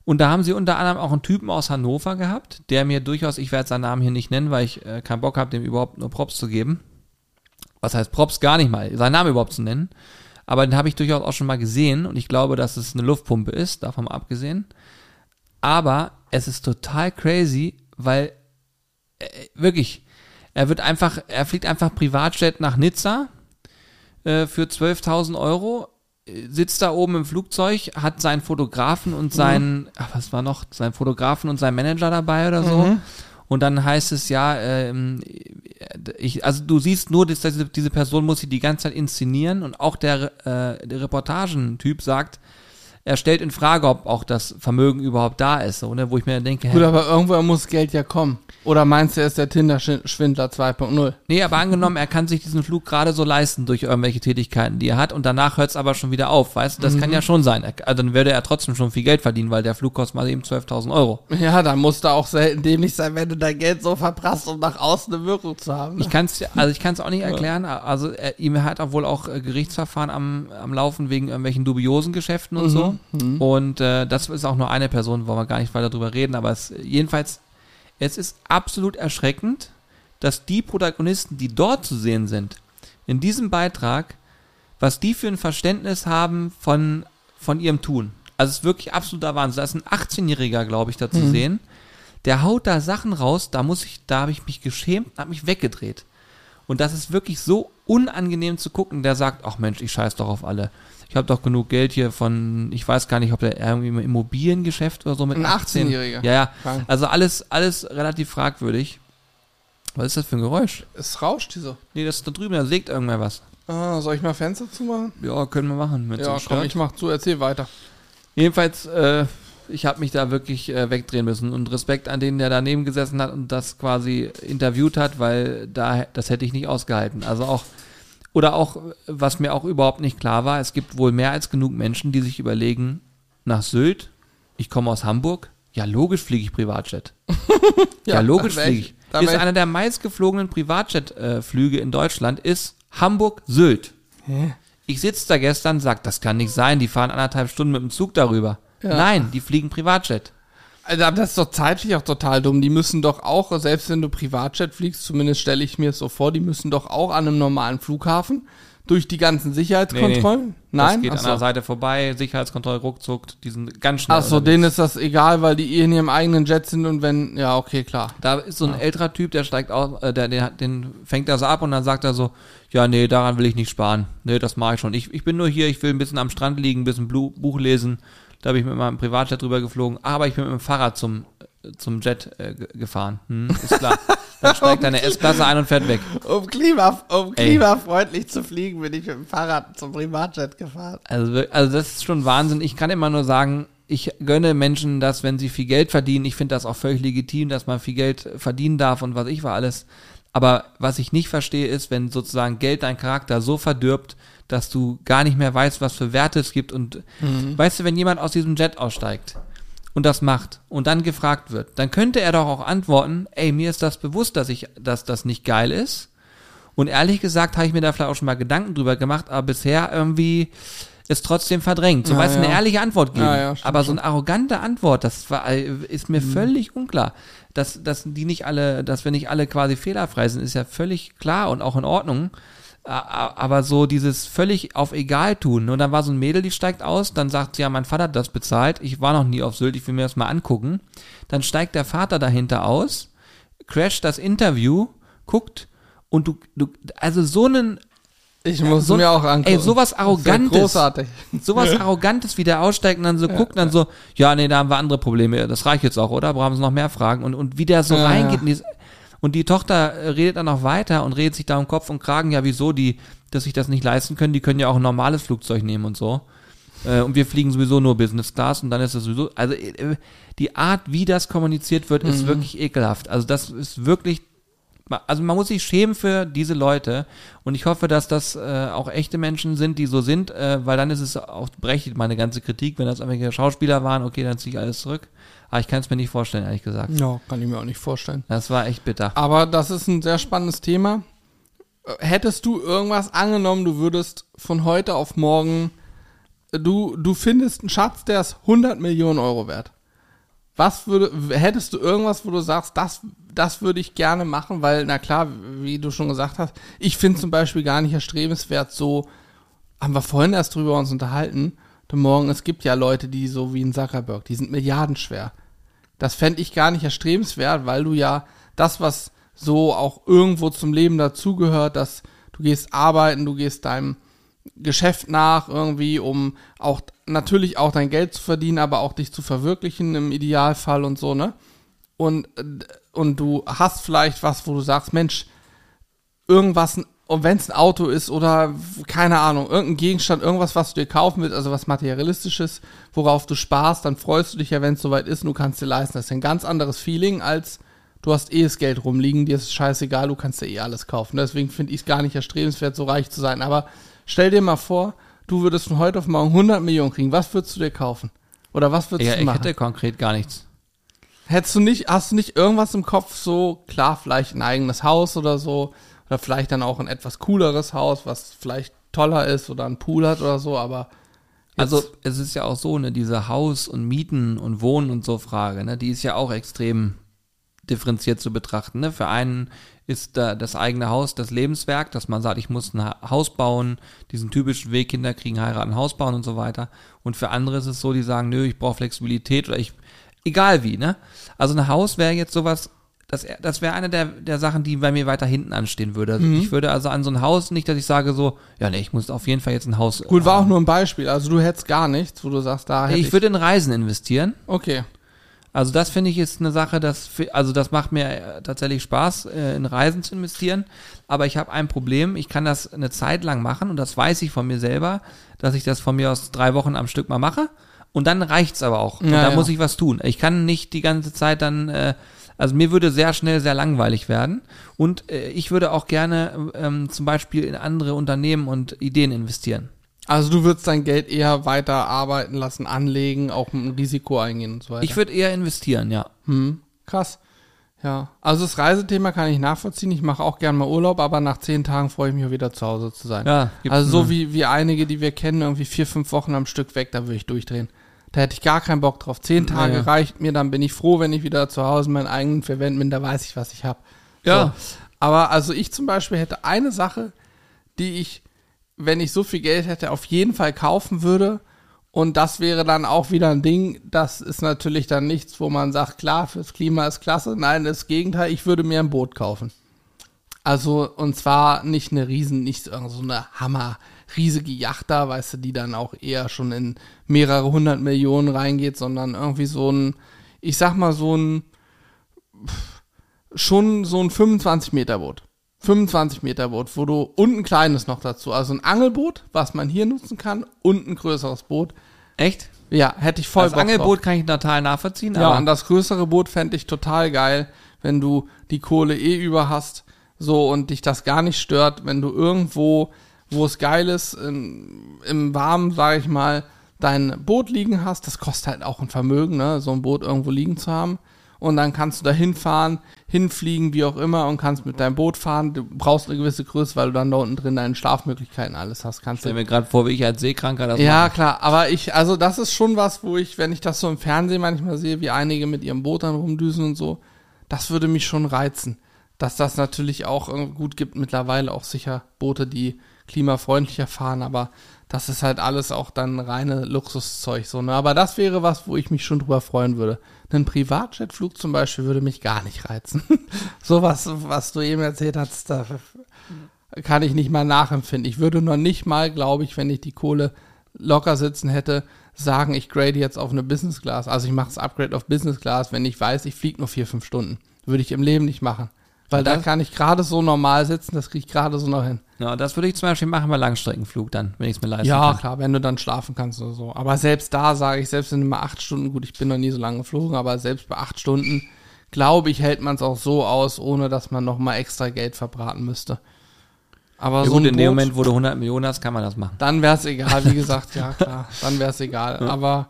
Und da haben sie unter anderem auch einen Typen aus Hannover gehabt, der mir durchaus, ich werde seinen Namen hier nicht nennen, weil ich äh, keinen Bock habe, dem überhaupt nur Props zu geben. Was heißt Props gar nicht mal, seinen Namen überhaupt zu nennen. Aber den habe ich durchaus auch schon mal gesehen und ich glaube, dass es eine Luftpumpe ist, davon abgesehen. Aber es ist total crazy, weil äh, wirklich, er wird einfach, er fliegt einfach Privatjet nach Nizza äh, für 12.000 Euro, äh, sitzt da oben im Flugzeug, hat seinen Fotografen und seinen, ach, was war noch, seinen Fotografen und seinen Manager dabei oder so. Und dann heißt es ja, ähm, ich, also du siehst nur, dass diese, diese Person muss sich die ganze Zeit inszenieren und auch der, äh, der Reportagentyp sagt, er stellt in Frage, ob auch das Vermögen überhaupt da ist, so, ne? wo ich mir dann denke, hä, Gut, aber irgendwann muss Geld ja kommen. Oder meinst du, er ist der Tinder-Schwindler 2.0? Nee, aber angenommen, er kann sich diesen Flug gerade so leisten durch irgendwelche Tätigkeiten, die er hat und danach hört es aber schon wieder auf, weißt du? Das kann ja schon sein. Er- Also dann würde er trotzdem schon viel Geld verdienen, weil der Flug kostet mal eben 12.000 Euro. Ja, dann musst du auch selten dämlich sein, wenn du dein Geld so verprasst, um nach außen eine Wirkung zu haben. Ich kann es also ich kann es auch nicht erklären. Also er, ihm hat auch wohl auch äh, Gerichtsverfahren am, am Laufen wegen irgendwelchen dubiosen Geschäften und so. Und äh, das ist auch nur eine Person, wollen wir gar nicht weiter drüber reden. Aber es jedenfalls, es ist absolut erschreckend, dass die Protagonisten, die dort zu sehen sind, in diesem Beitrag, was die für ein Verständnis haben von, von ihrem Tun. Also es ist wirklich absoluter Wahnsinn. Da ist ein 18-Jähriger, glaube ich, da zu sehen. Der haut da Sachen raus, da muss ich, da habe ich mich geschämt, habe mich weggedreht. Und das ist wirklich so unangenehm zu gucken. Der sagt, ach Mensch, ich scheiß doch auf alle. Ich habe doch genug Geld hier von, ich weiß gar nicht, ob der irgendwie im Immobiliengeschäft oder so mit Ein 18. 18-Jähriger. Ja, ja. Also alles, alles relativ fragwürdig. Was ist das für ein Geräusch? Es rauscht die so. Nee, das ist da drüben, da sägt irgendwer was. Ah, soll ich mal Fenster zumachen? Ja, können wir machen. Ja, komm, ich mach zu, erzähl weiter. Jedenfalls, äh, ich habe mich da wirklich äh, wegdrehen müssen und Respekt an den, der daneben gesessen hat und das quasi interviewt hat, weil da das hätte ich nicht ausgehalten. Also auch oder auch was mir auch überhaupt nicht klar war, es gibt wohl mehr als genug Menschen, die sich überlegen, nach Sylt, ich komme aus Hamburg, ja logisch fliege ich Privatjet. Ja, logisch da wär fliege ich. Ist einer der meistgeflogenen Privatjet-Flüge in Deutschland ist Hamburg-Sylt. Hä? Ich sitze da gestern, sag, das kann nicht sein, die fahren anderthalb Stunden mit dem Zug darüber. Ja. Nein, die fliegen Privatjet. Also, aber das ist doch zeitlich auch total dumm. Die müssen doch auch, selbst wenn du Privatjet fliegst, zumindest stelle ich mir es so vor, die müssen doch auch an einem normalen Flughafen durch die ganzen Sicherheitskontrollen. Nein, Das geht Ach an der. Seite vorbei, Sicherheitskontrolle, ruckzuck, die sind ganz schnell. Ach so, unterwegs. denen ist das egal, weil die eh in ihrem eigenen Jet sind und wenn, ja, okay, klar. Da ist so ein älterer Typ, der steigt aus, äh, der, der, den fängt er so ab und dann sagt er so, ja, nee, daran will ich nicht sparen. Nee, das mache ich schon. Ich, ich bin nur hier, ich will ein bisschen am Strand liegen, ein bisschen Buch lesen. Da habe ich mit meinem Privatjet drüber geflogen, aber ich bin mit dem Fahrrad zum, äh, zum Jet äh, ge- gefahren. Hm, ist klar. Dann steigt er eine S-Klasse ein und fährt weg. Um, Klima, um klimafreundlich zu fliegen, bin ich mit dem Fahrrad zum Privatjet gefahren. Also, also das ist schon Wahnsinn. Ich kann immer nur sagen, ich gönne Menschen das, wenn sie viel Geld verdienen. Ich finde das auch völlig legitim, dass man viel Geld verdienen darf und was ich war alles. Aber was ich nicht verstehe, ist, wenn sozusagen Geld deinen Charakter so verdirbt, dass du gar nicht mehr weißt, was für Werte es gibt. Und weißt du, wenn jemand aus diesem Jet aussteigt und das macht und dann gefragt wird, dann könnte er doch auch antworten, ey, mir ist das bewusst, dass ich, dass das nicht geil ist. Und ehrlich gesagt habe ich mir da vielleicht auch schon mal Gedanken drüber gemacht, aber bisher irgendwie ist trotzdem verdrängt. So Ja, weißt du, eine ja. ehrliche Antwort geben. Ja, stimmt aber so eine arrogante Antwort, das war, äh, ist mir völlig unklar. Dass, dass die nicht alle, dass wir nicht alle quasi fehlerfrei sind, ist ja völlig klar und auch in Ordnung. Aber so dieses völlig auf egal tun. Und dann war so ein Mädel, die steigt aus, dann sagt sie, ja, mein Vater hat das bezahlt. Ich war noch nie auf Sylt, ich will mir das mal angucken. Dann steigt der Vater dahinter aus, crasht das Interview, guckt und du, du, also so einen Ich muss so- mir auch angucken. ey, sowas ja Arrogantes. großartig. sowas Arrogantes, wie der aussteigt und dann so guckt und dann so, ja, nee, da haben wir andere Probleme, das reicht jetzt auch, oder? Brauchen Sie noch mehr Fragen? Und, und wie der so Ja, reingeht ja. in dieses, und die Tochter äh, redet dann noch weiter und redet sich da um Kopf und Kragen, ja, wieso, die, dass sich das nicht leisten können, die können ja auch ein normales Flugzeug nehmen und so. Äh, und wir fliegen sowieso nur Business Class und dann ist es sowieso, also äh, die Art, wie das kommuniziert wird, Mhm. ist wirklich ekelhaft. Also das ist wirklich, also man muss sich schämen für diese Leute und ich hoffe, dass das äh, auch echte Menschen sind, die so sind, äh, weil dann ist es auch berechtigt meine ganze Kritik, wenn das irgendwelche Schauspieler waren, okay, dann ziehe ich alles zurück. Aber ich kann es mir nicht vorstellen, ehrlich gesagt. Ja, kann ich mir auch nicht vorstellen. Das war echt bitter. Aber das ist ein sehr spannendes Thema. Äh, Hättest du irgendwas angenommen, du würdest von heute auf morgen, äh, du, du findest einen Schatz, der ist 100 Millionen Euro wert. Was würde, hättest du irgendwas, wo du sagst, das, das würde ich gerne machen, weil, na klar, wie du schon gesagt hast, ich finde zum Beispiel gar nicht erstrebenswert, so, haben wir vorhin erst drüber uns unterhalten, heute Morgen, es gibt ja Leute, die so wie ein Zuckerberg, die sind milliardenschwer. Das fände ich gar nicht erstrebenswert, weil du ja das, was so auch irgendwo zum Leben dazugehört, dass du gehst arbeiten, du gehst deinem Geschäft nach irgendwie, um auch natürlich auch dein Geld zu verdienen, aber auch dich zu verwirklichen im Idealfall und so, ne? Und, und du hast vielleicht was, wo du sagst, Mensch, irgendwas, und wenn es ein Auto ist oder keine Ahnung, irgendein Gegenstand, irgendwas, was du dir kaufen willst, also was materialistisches, worauf du sparst, dann freust du dich ja, wenn es soweit ist und du kannst dir leisten. Das ist ein ganz anderes Feeling als du hast eh das Geld rumliegen, dir ist es scheißegal, du kannst dir eh alles kaufen. Deswegen finde ich es gar nicht erstrebenswert, so reich zu sein. Aber stell dir mal vor, du würdest von heute auf morgen 100 Millionen kriegen. Was würdest du dir kaufen? Oder was würdest Ja, du ich machen? hätte konkret gar nichts. Hättest du nicht, hast du nicht irgendwas im Kopf, so, klar, vielleicht ein eigenes Haus oder so, oder vielleicht dann auch ein etwas cooleres Haus, was vielleicht toller ist oder ein Pool hat oder so, aber jetzt- Also es ist ja auch so, ne, diese Haus- und Mieten und Wohnen und so Frage, ne, die ist ja auch extrem differenziert zu betrachten. Ne? Für einen ist da das eigene Haus das Lebenswerk, dass man sagt, ich muss ein Ha- Haus bauen, diesen typischen Weg, Kinder kriegen, heiraten, Haus bauen und so weiter. Und für andere ist es so, die sagen, nö, ich brauche Flexibilität oder ich, egal wie, ne? Also ein Haus wäre jetzt sowas, das, das wäre eine der, der Sachen, die bei mir weiter hinten anstehen würde. Also Ich würde also an so ein Haus nicht, dass ich sage so, ja, nee, ich muss auf jeden Fall jetzt ein Haus. gut, war auch nur ein Beispiel. Also du hättest gar nichts, wo du sagst, da hätte ich, ich würde in Reisen investieren. okay. Also das finde ich ist eine Sache, das also das macht mir äh, tatsächlich Spaß, äh, in Reisen zu investieren. Aber ich habe ein Problem. Ich kann das eine Zeit lang machen und das weiß ich von mir selber, dass ich das von mir aus drei Wochen am Stück mal mache. Und dann reicht's aber auch. und Ja, da ja. muss ich was tun. Ich kann nicht die ganze Zeit dann, äh, also mir würde sehr schnell sehr langweilig werden. Und äh, ich würde auch gerne ähm, zum Beispiel in andere Unternehmen und Ideen investieren. Also du würdest dein Geld eher weiter arbeiten lassen, anlegen, auch ein Risiko eingehen und so weiter. Ich würde eher investieren, ja. Hm, krass. Ja, also das Reisethema kann ich nachvollziehen. Ich mache auch gern mal Urlaub, aber nach zehn Tagen freue ich mich wieder zu Hause zu sein. Ja, also so wie, wie einige, die wir kennen, irgendwie vier, fünf Wochen am Stück weg, da würde ich durchdrehen. Da hätte ich gar keinen Bock drauf. Zehn Tage Ja, ja. reicht mir, dann bin ich froh, wenn ich wieder zu Hause in meinen eigenen vier Wänden bin, da weiß ich, was ich habe. Ja. So. Aber also ich zum Beispiel hätte eine Sache, die ich, wenn ich so viel Geld hätte, auf jeden Fall kaufen würde. Und das wäre dann auch wieder ein Ding, das ist natürlich dann nichts, wo man sagt, klar, fürs Klima ist klasse. Nein, das Gegenteil, ich würde mir ein Boot kaufen. Also, und zwar nicht eine riesen, nicht so eine Hammer, riesige Yacht da, weißt du, die dann auch eher schon in mehrere hundert Millionen reingeht, sondern irgendwie so ein, ich sag mal so ein, schon so ein 25 Meter Boot. 25 Meter Boot, wo du und ein kleines noch dazu, also ein Angelboot, was man hier nutzen kann und ein größeres Boot. Echt? Ja, hätte ich voll das Bock Angelboot drauf. kann ich total nachvollziehen, Ja, aber und das größere Boot fände ich total geil, wenn du die Kohle eh über hast, so und dich das gar nicht stört, wenn du irgendwo, wo es geil ist, im, im Warmen, sage ich mal, dein Boot liegen hast. Das kostet halt auch ein Vermögen, ne, so ein Boot irgendwo liegen zu haben. Und dann kannst du da hinfahren, hinfliegen, wie auch immer, und kannst mit deinem Boot fahren. Du brauchst eine gewisse Größe, weil du dann da unten drin deine Schlafmöglichkeiten alles hast. Kannst stell du mir gerade vor, wie ich als Seekranker das ja, mache. klar, aber ich, also das ist schon was, wo ich, wenn ich das so im Fernsehen manchmal sehe, wie einige mit ihrem Boot dann rumdüsen und so, das würde mich schon reizen. Dass das natürlich auch irgendwie gut gibt, mittlerweile auch sicher Boote, die klimafreundlicher fahren, aber das ist halt alles auch dann reine Luxuszeug so, ne? Aber das wäre was, wo ich mich schon drüber freuen würde. Ein Privatjetflug zum Beispiel würde mich gar nicht reizen. Sowas, was du eben erzählt hast, da kann ich nicht mal nachempfinden. Ich würde noch nicht mal, glaube ich, wenn ich die Kohle locker sitzen hätte, sagen, ich grade jetzt auf eine Business Class. Also ich mache das Upgrade auf Business Class, wenn ich weiß, ich fliege nur vier, fünf Stunden. Würde ich im Leben nicht machen. Weil da Das- kann ich gerade so normal sitzen, das kriege ich gerade so noch hin. Ja, das würde ich zum Beispiel machen bei Langstreckenflug dann, wenn ich es mir leisten Ja, kann. klar, wenn du dann schlafen kannst oder so. Aber selbst da sage ich, selbst wenn du mal acht Stunden, gut, ich bin noch nie so lange geflogen, aber selbst bei acht Stunden, glaube ich, hält man es auch so aus, ohne dass man noch mal extra Geld verbraten müsste. Aber Ja, so gut, in dem Moment, wo du 100 Millionen hast, kann man das machen. Dann wäre es egal, wie gesagt, ja klar, dann wäre es egal. Aber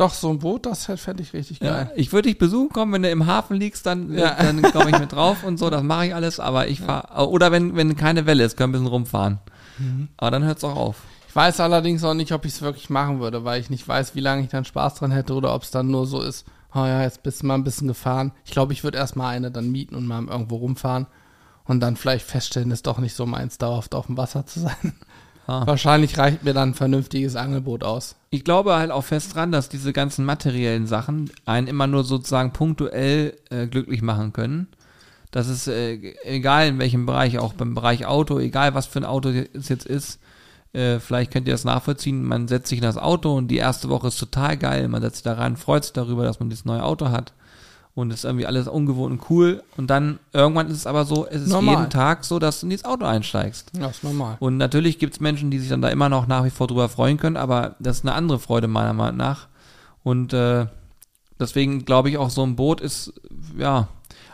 doch, so ein Boot, das fände ich richtig Ja, geil. ich würde dich besuchen kommen, wenn du im Hafen liegst, dann, Ja. äh, dann komme ich mit drauf und so, das mache ich alles, aber ich fahre, oder wenn, wenn keine Welle ist, können wir ein bisschen rumfahren. Mhm. Aber dann hört's auch auf. Ich weiß allerdings auch nicht, ob ich es wirklich machen würde, weil ich nicht weiß, wie lange ich dann Spaß dran hätte oder ob es dann nur so ist, oh ja, jetzt bist du mal ein bisschen gefahren. Ich glaube, ich würde erstmal eine dann mieten und mal irgendwo rumfahren und dann vielleicht feststellen, ist doch nicht so meins, dauerhaft auf dem Wasser zu sein. Ah. Wahrscheinlich reicht mir dann ein vernünftiges Angelboot aus. Ich glaube halt auch fest dran, dass diese ganzen materiellen Sachen einen immer nur sozusagen punktuell äh, glücklich machen können. Das ist äh, egal in welchem Bereich, auch beim Bereich Auto, egal was für ein Auto es jetzt ist. Äh, vielleicht könnt ihr das nachvollziehen. Man setzt sich in das Auto und die erste Woche ist total geil. Man setzt sich da rein, freut sich darüber, dass man dieses neue Auto hat. Und es ist irgendwie alles ungewohnt und cool. Und dann irgendwann ist es aber so, es ist Normal. jeden Tag so, dass du in dieses Auto einsteigst. Ja, ist normal. Und natürlich gibt es Menschen, die sich dann da immer noch nach wie vor drüber freuen können, aber das ist eine andere Freude meiner Meinung nach. Und äh, deswegen glaube ich auch, so ein Boot ist, ja,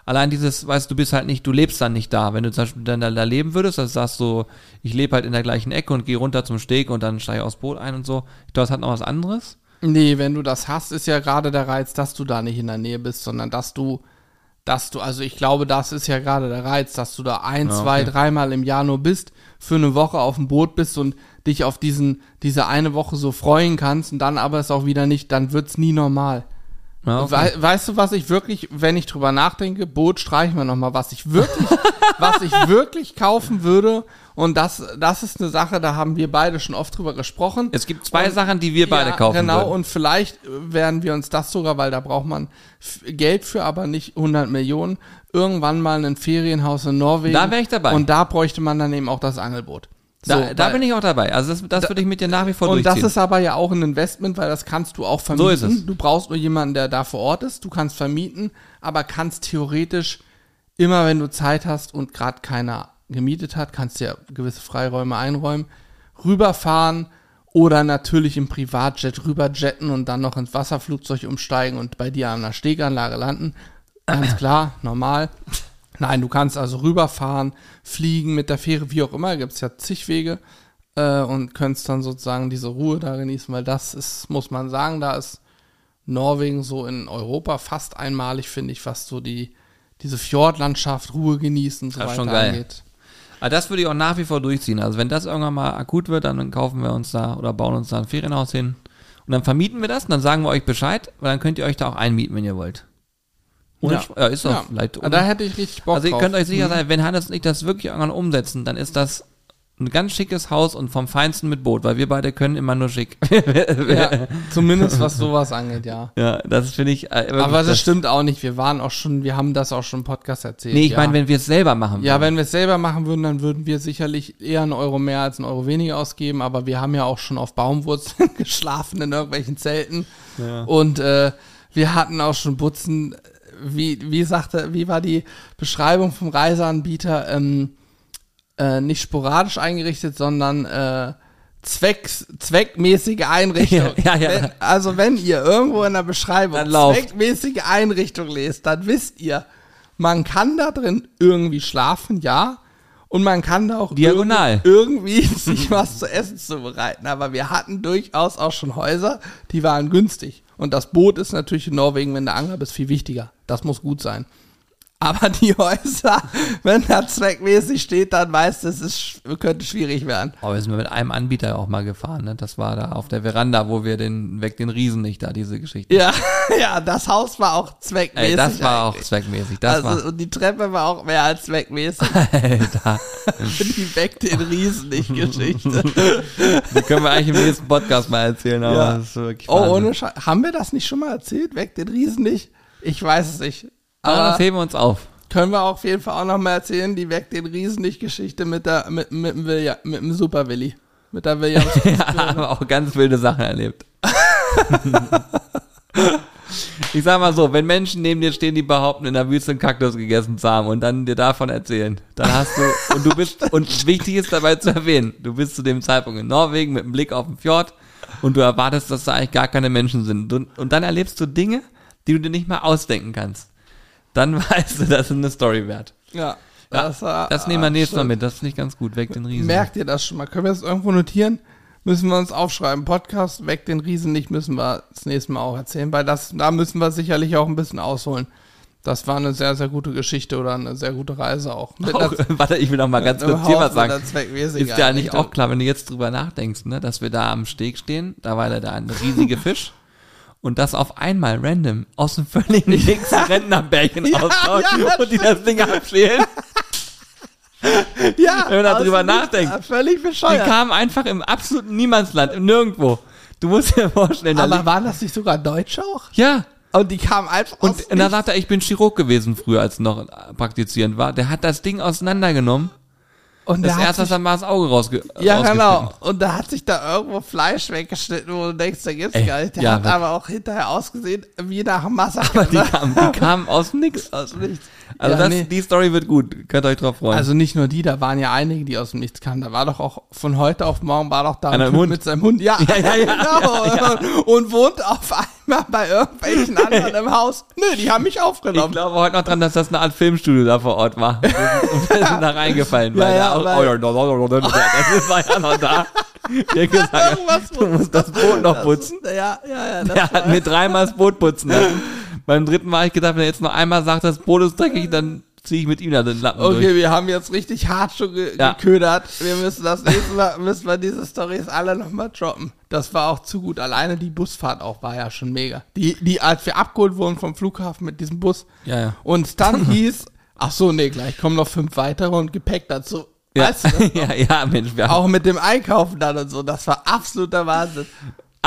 allein dieses, weißt du, du bist halt nicht, du lebst dann nicht da. Wenn du zum Beispiel dann da, da leben würdest, also sagst du, ich lebe halt in der gleichen Ecke und gehe runter zum Steg und dann steige ich aufs Boot ein und so. Ich glaube, das hat noch was anderes. Nee, wenn du das hast, ist ja gerade der Reiz, dass du da nicht in der Nähe bist, sondern dass du, dass du, also ich glaube, das ist ja gerade der Reiz, dass du da ein, Ja, zwei, okay. dreimal im Jahr nur bist, für eine Woche auf dem Boot bist und dich auf diesen, diese eine Woche so freuen kannst und dann aber es auch wieder nicht, dann wird's nie normal. Ja, okay. Wei- weißt du, was ich wirklich, wenn ich drüber nachdenke, Boot streichen wir nochmal, was ich wirklich, was ich wirklich kaufen würde. Und das, das ist eine Sache, da haben wir beide schon oft drüber gesprochen. Es gibt zwei Und- Sachen, die wir beide ja, kaufen Genau, würden. und vielleicht äh, werden wir uns das sogar, weil da braucht man Geld für, aber nicht 100 Millionen, irgendwann mal ein Ferienhaus in Norwegen. Da wär ich dabei. Und da bräuchte man dann eben auch das Angelboot. Da, da weil- bin ich auch dabei. Also das, das würde ich mit dir nach wie vor und das durchziehen. ist aber ja auch ein Investment, weil das kannst du auch vermieten. So ist es. Du brauchst nur jemanden, der da vor Ort ist. Du kannst vermieten, aber kannst theoretisch immer, wenn du Zeit hast und gerade keiner gemietet hat, kannst du ja gewisse Freiräume einräumen, rüberfahren oder natürlich im Privatjet rüberjetten und dann noch ins Wasserflugzeug umsteigen und bei dir an der Steganlage landen. Ganz klar, normal. Nein, du kannst also rüberfahren, fliegen mit der Fähre, wie auch immer, gibt's ja zig Wege äh, und könntest dann sozusagen diese Ruhe da genießen, weil das ist, muss man sagen, da ist Norwegen so in Europa fast einmalig, finde ich, was so die, diese Fjordlandschaft, Ruhe genießen, so Das weiter schon geil. angeht. Aber das würde ich auch nach wie vor durchziehen. Also wenn das irgendwann mal akut wird, dann kaufen wir uns da oder bauen uns da ein Ferienhaus hin. Und dann vermieten wir das und dann sagen wir euch Bescheid, weil dann könnt ihr euch da auch einmieten, wenn ihr wollt. Ohne Ja. Ja, ist doch Ja, vielleicht da hätte ich richtig Bock Also ihr drauf. könnt euch sicher Mhm. sein, wenn Hannes und ich das wirklich irgendwann umsetzen, dann ist das ein ganz schickes Haus und vom Feinsten mit Boot, weil wir beide können immer nur schick. Ja, zumindest was sowas angeht, ja. ja, das finde ich. Äh, Aber das stimmt auch nicht. Wir waren auch schon, wir haben das auch schon im Podcast erzählt. Nee, ich ja. meine, wenn wir es selber machen Ja, würden. wenn wir es selber machen würden, dann würden wir sicherlich eher einen Euro mehr als einen Euro weniger ausgeben, aber wir haben ja auch schon auf Baumwurzeln geschlafen in irgendwelchen Zelten. Ja. Und äh, wir hatten auch schon Butzen, wie, wie sagte, wie war die Beschreibung vom Reiseanbieter? Ähm, äh, nicht sporadisch eingerichtet, sondern äh, zwecks, zweckmäßige Einrichtung. Ja, ja, ja. Wenn, also wenn ihr irgendwo in der Beschreibung zweckmäßige Einrichtung lest, dann wisst ihr, man kann da drin irgendwie schlafen, ja. Und man kann da auch Diagonal. irgendwie, irgendwie sich was zu essen zubereiten. Aber wir hatten durchaus auch schon Häuser, die waren günstig. Und das Boot ist natürlich in Norwegen, wenn der Angler bist, viel wichtiger. Das muss gut sein. Aber die Häuser, wenn da zweckmäßig steht, dann weißt du, es ist, könnte schwierig werden. Aber wir sind mit einem Anbieter auch mal gefahren, ne? Das war da auf der Veranda, wo wir den, weg den Riesen nicht da, diese Geschichte. Ja, ja, das Haus war auch zweckmäßig. Ey, das war auch eigentlich. zweckmäßig. Das also, war. und die Treppe war auch mehr als zweckmäßig. Alter. die weckt den Riesen nicht Geschichte. Die können wir eigentlich im nächsten Podcast mal erzählen, aber Ja. das ist wirklich Oh, Wahnsinn. ohne Scheiß. Haben wir das nicht schon mal erzählt? Weckt den Riesen nicht? Ich weiß es nicht. Aber das heben wir uns auf. können wir auf jeden Fall auch noch mal erzählen, die Weckt den Riesen Geschichte mit der, mit, mit, dem William, mit dem Super Willi. Mit der Williams. Ja, haben wir auch ganz wilde Sachen erlebt. ich sag mal so, wenn Menschen neben dir stehen, die behaupten, in der Wüste einen Kaktus gegessen zu haben und dann dir davon erzählen, dann hast du, und du bist, und wichtig ist dabei zu erwähnen, du bist zu dem Zeitpunkt in Norwegen mit einem Blick auf den Fjord und du erwartest, dass da eigentlich gar keine Menschen sind. Und, und dann erlebst du Dinge, die du dir nicht mal ausdenken kannst. Dann weißt du, das ist eine Story wert. ja. Ja, Das, war, Das nehmen wir nächstes Mal mit, das ist nicht ganz gut. Weg den Riesen. Merkt ihr das schon mal? Können wir das irgendwo notieren? Müssen wir uns aufschreiben. Podcast, Weckt den Riesen nicht, müssen wir das nächste Mal auch erzählen, weil das, da müssen wir sicherlich auch ein bisschen ausholen. Das war eine sehr, sehr gute Geschichte oder eine sehr gute Reise auch. Auch, warte, ich will noch mal ganz kurz hier was sagen. Ist ja eigentlich auch klar, wenn du jetzt drüber nachdenkst, ne, dass wir da am Steg stehen, da war da ein riesiger Fisch und das auf einmal random aus dem völligen Nix Rentnerbärchen Ja, auftaucht ja. und die das Ding abschälen. Ja, wenn man da Nichts, nachdenkt. ja, Völlig Die bescheuert. kamen einfach im absoluten Niemandsland, im Nirgendwo. Du musst dir vorstellen, da Aber liegt- waren das nicht sogar Deutsche auch? ja, Und die kamen einfach und und dann sagt er, ich bin Chirurg gewesen früher, als noch praktizierend war. Der hat das Ding auseinandergenommen Und das erste hat dann mal das Auge rausge Ja, genau. Und da hat sich da irgendwo Fleisch weggeschnitten, wo du denkst, da gibt's Ey, gar nicht. Der ja, hat aber auch hinterher ausgesehen wie nach Massaker. Aber die ne? kamen, die kamen aus dem Nix. Aus dem Nichts. Also Ja, das, nee. die Story wird gut. Könnt ihr euch drauf freuen. Also nicht nur die, da waren ja einige, die aus dem Nichts kamen. Da war doch auch von heute auf morgen war doch da Einer ein Hund. mit seinem Hund. Ja, Ja, ja, ja, genau. Und wohnt auf einmal bei irgendwelchen anderen im Haus. Nö, die haben mich ich aufgenommen. glaube heute noch dran, dass das eine Art Filmstudio da vor Ort war. Und wir sind da reingefallen. Ja, weil ja, da auch, oh, ja, das war ja noch da. Der gesagt, du musst das Boot noch putzen. Ja, ja, ja. Der hat mir dreimal das Boot putzen lassen. Beim dritten Mal habe ich gedacht, wenn er jetzt noch einmal sagt, das Boot ist dreckig, dann ziehe ich mit ihm da den Lappen Okay, durch. wir haben jetzt richtig hart schon ge Ja. geködert. Wir müssen das nächste Mal, müssen wir diese Storys alle nochmal droppen. Das war auch zu gut. Alleine die Busfahrt auch war ja schon mega. Die, die, als wir abgeholt wurden vom Flughafen mit diesem Bus Ja, ja. und dann hieß, ach so, nee, gleich kommen noch fünf weitere und Gepäck dazu. Ja, Weißt du ja, ja, Mensch, wir haben Auch mit dem Einkaufen dann und so, das war absoluter Wahnsinn.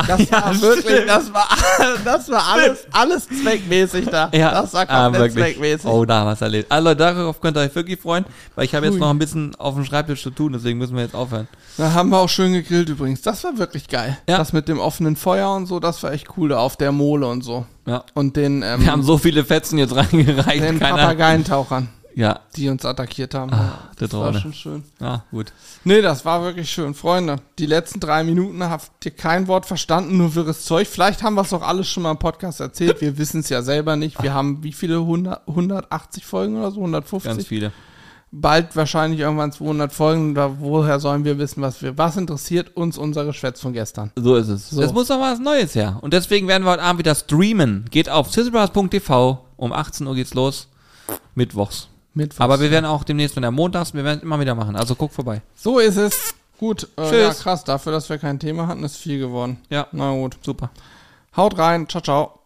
Das ja, war wirklich, stimmt. das war, das war alles, alles zweckmäßig da. Ja, das war ah, komplett wirklich. zweckmäßig. Oh, da haben wir es erlebt. Also darauf könnt ihr euch wirklich freuen, weil ich habe jetzt noch ein bisschen auf dem Schreibtisch zu tun, deswegen müssen wir jetzt aufhören. Da haben wir auch schön gegrillt übrigens. Das war wirklich geil. Ja. Das mit dem offenen Feuer und so, das war echt cool, da auf der Mole und so. Ja. Und den, ähm, Wir haben so viele Fetzen jetzt reingereicht. den Papageientauchern, Ja, die uns attackiert haben. Ah, das war schon schön. ja, gut. Nee, das war wirklich schön. Freunde, die letzten drei Minuten habt ihr kein Wort verstanden, nur wirres Zeug. Vielleicht haben wir es doch alles schon mal im Podcast erzählt. Wir wissen es ja selber nicht. Wir haben wie viele? 100, 180 Folgen oder so? 150? Ganz viele. Bald wahrscheinlich irgendwann 200 Folgen. Da, woher sollen wir wissen, was wir, was interessiert uns unser Geschwätz von gestern? So ist es. So. Es muss doch was Neues her. Und deswegen werden wir heute Abend wieder streamen. Geht auf sizzlebras.tv. Um 18 Uhr geht's los. Mittwochs. Mittwochs. Aber wir werden auch demnächst, wenn der montags, wir werden es immer wieder machen. Also guck vorbei. So ist es. Gut, äh, Tschüss. ja krass, dafür, dass wir kein Thema hatten, ist viel geworden. Ja, Na gut. super. Haut rein, ciao, ciao.